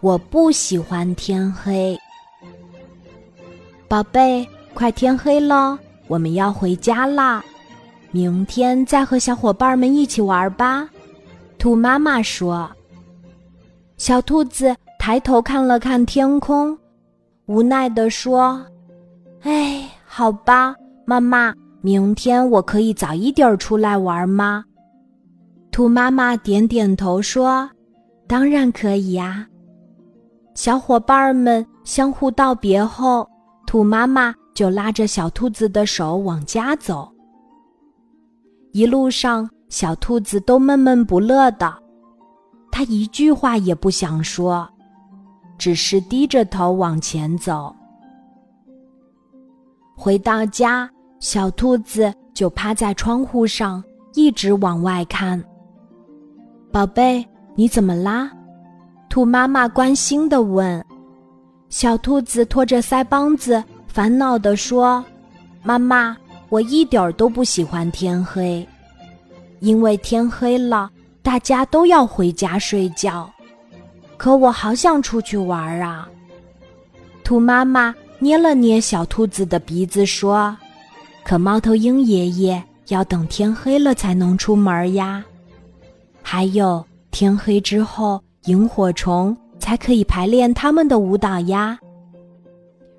我不喜欢天黑。宝贝，快天黑了，我们要回家啦。明天再和小伙伴们一起玩吧。兔妈妈说。小兔子抬头看了看天空，无奈地说：“哎，好吧，妈妈，明天我可以早一点出来玩吗？”兔妈妈点点头说：“当然可以呀。”小伙伴们相互道别后。兔妈妈就拉着小兔子的手往家走。一路上，小兔子都闷闷不乐的，它一句话也不想说，只是低着头往前走。回到家，小兔子就趴在窗户上，一直往外看。宝贝，你怎么啦？兔妈妈关心的问。小兔子拖着腮帮子，烦恼地说：“妈妈，我一点儿都不喜欢天黑，因为天黑了，大家都要回家睡觉。可我好想出去玩啊！”兔妈妈捏了捏小兔子的鼻子说：“可猫头鹰爷爷要等天黑了才能出门呀，还有天黑之后，萤火虫。”才可以排练他们的舞蹈呀。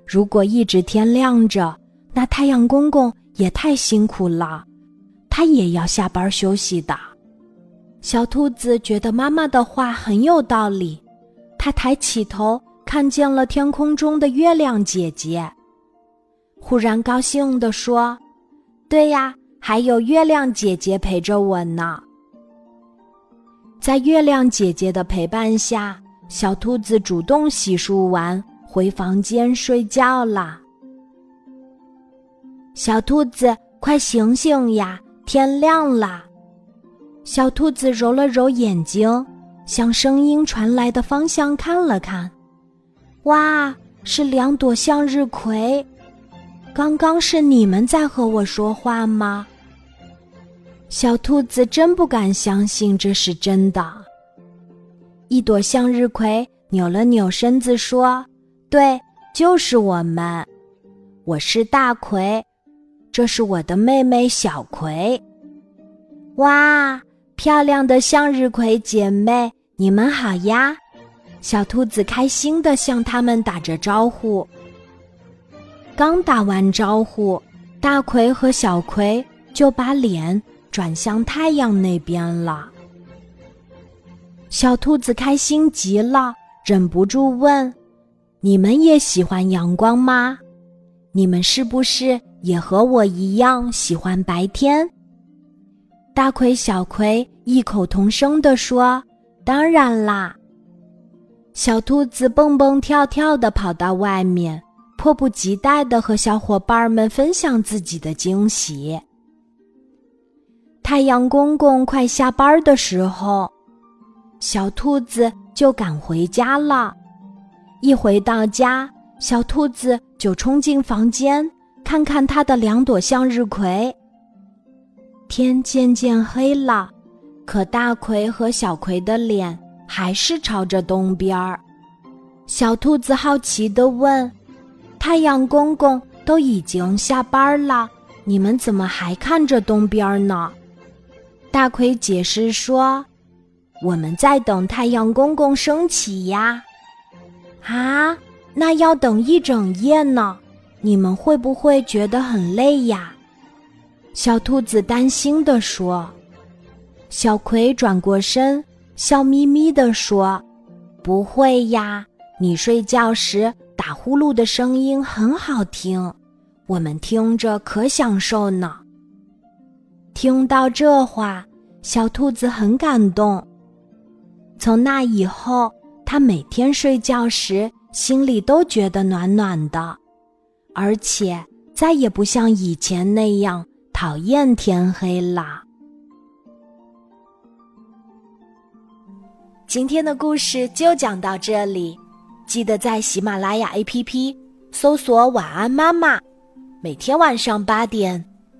如果一直天亮着，那太阳公公也太辛苦了，他也要下班休息的。小兔子觉得妈妈的话很有道理，它抬起头看见了天空中的月亮姐姐，忽然高兴地说：“对呀，还有月亮姐姐陪着我呢。”在月亮姐姐的陪伴下。小兔子主动洗漱完，回房间睡觉啦。小兔子，快醒醒呀！天亮啦！小兔子揉了揉眼睛，向声音传来的方向看了看。哇，是两朵向日葵！刚刚是你们在和我说话吗？小兔子真不敢相信这是真的。一朵向日葵扭了扭身子说：“对，就是我们。我是大葵，这是我的妹妹小葵。哇，漂亮的向日葵姐妹，你们好呀！”小兔子开心的向他们打着招呼。刚打完招呼，大葵和小葵就把脸转向太阳那边了。小兔子开心极了，忍不住问：“你们也喜欢阳光吗？你们是不是也和我一样喜欢白天？”大葵、小葵异口同声地说：“当然啦！”小兔子蹦蹦跳跳地跑到外面，迫不及待地和小伙伴们分享自己的惊喜。太阳公公快下班的时候。小兔子就赶回家了，一回到家，小兔子就冲进房间，看看它的两朵向日葵。天渐渐黑了，可大葵和小葵的脸还是朝着东边儿。小兔子好奇地问：“太阳公公都已经下班了，你们怎么还看着东边儿呢？”大葵解释说。我们在等太阳公公升起呀，啊，那要等一整夜呢，你们会不会觉得很累呀？小兔子担心地说。小葵转过身，笑眯眯地说：“不会呀，你睡觉时打呼噜的声音很好听，我们听着可享受呢。”听到这话，小兔子很感动。从那以后，它每天睡觉时心里都觉得暖暖的，而且再也不像以前那样讨厌天黑啦。今天的故事就讲到这里，记得在喜马拉雅 APP 搜索“晚安妈妈”，每天晚上八点，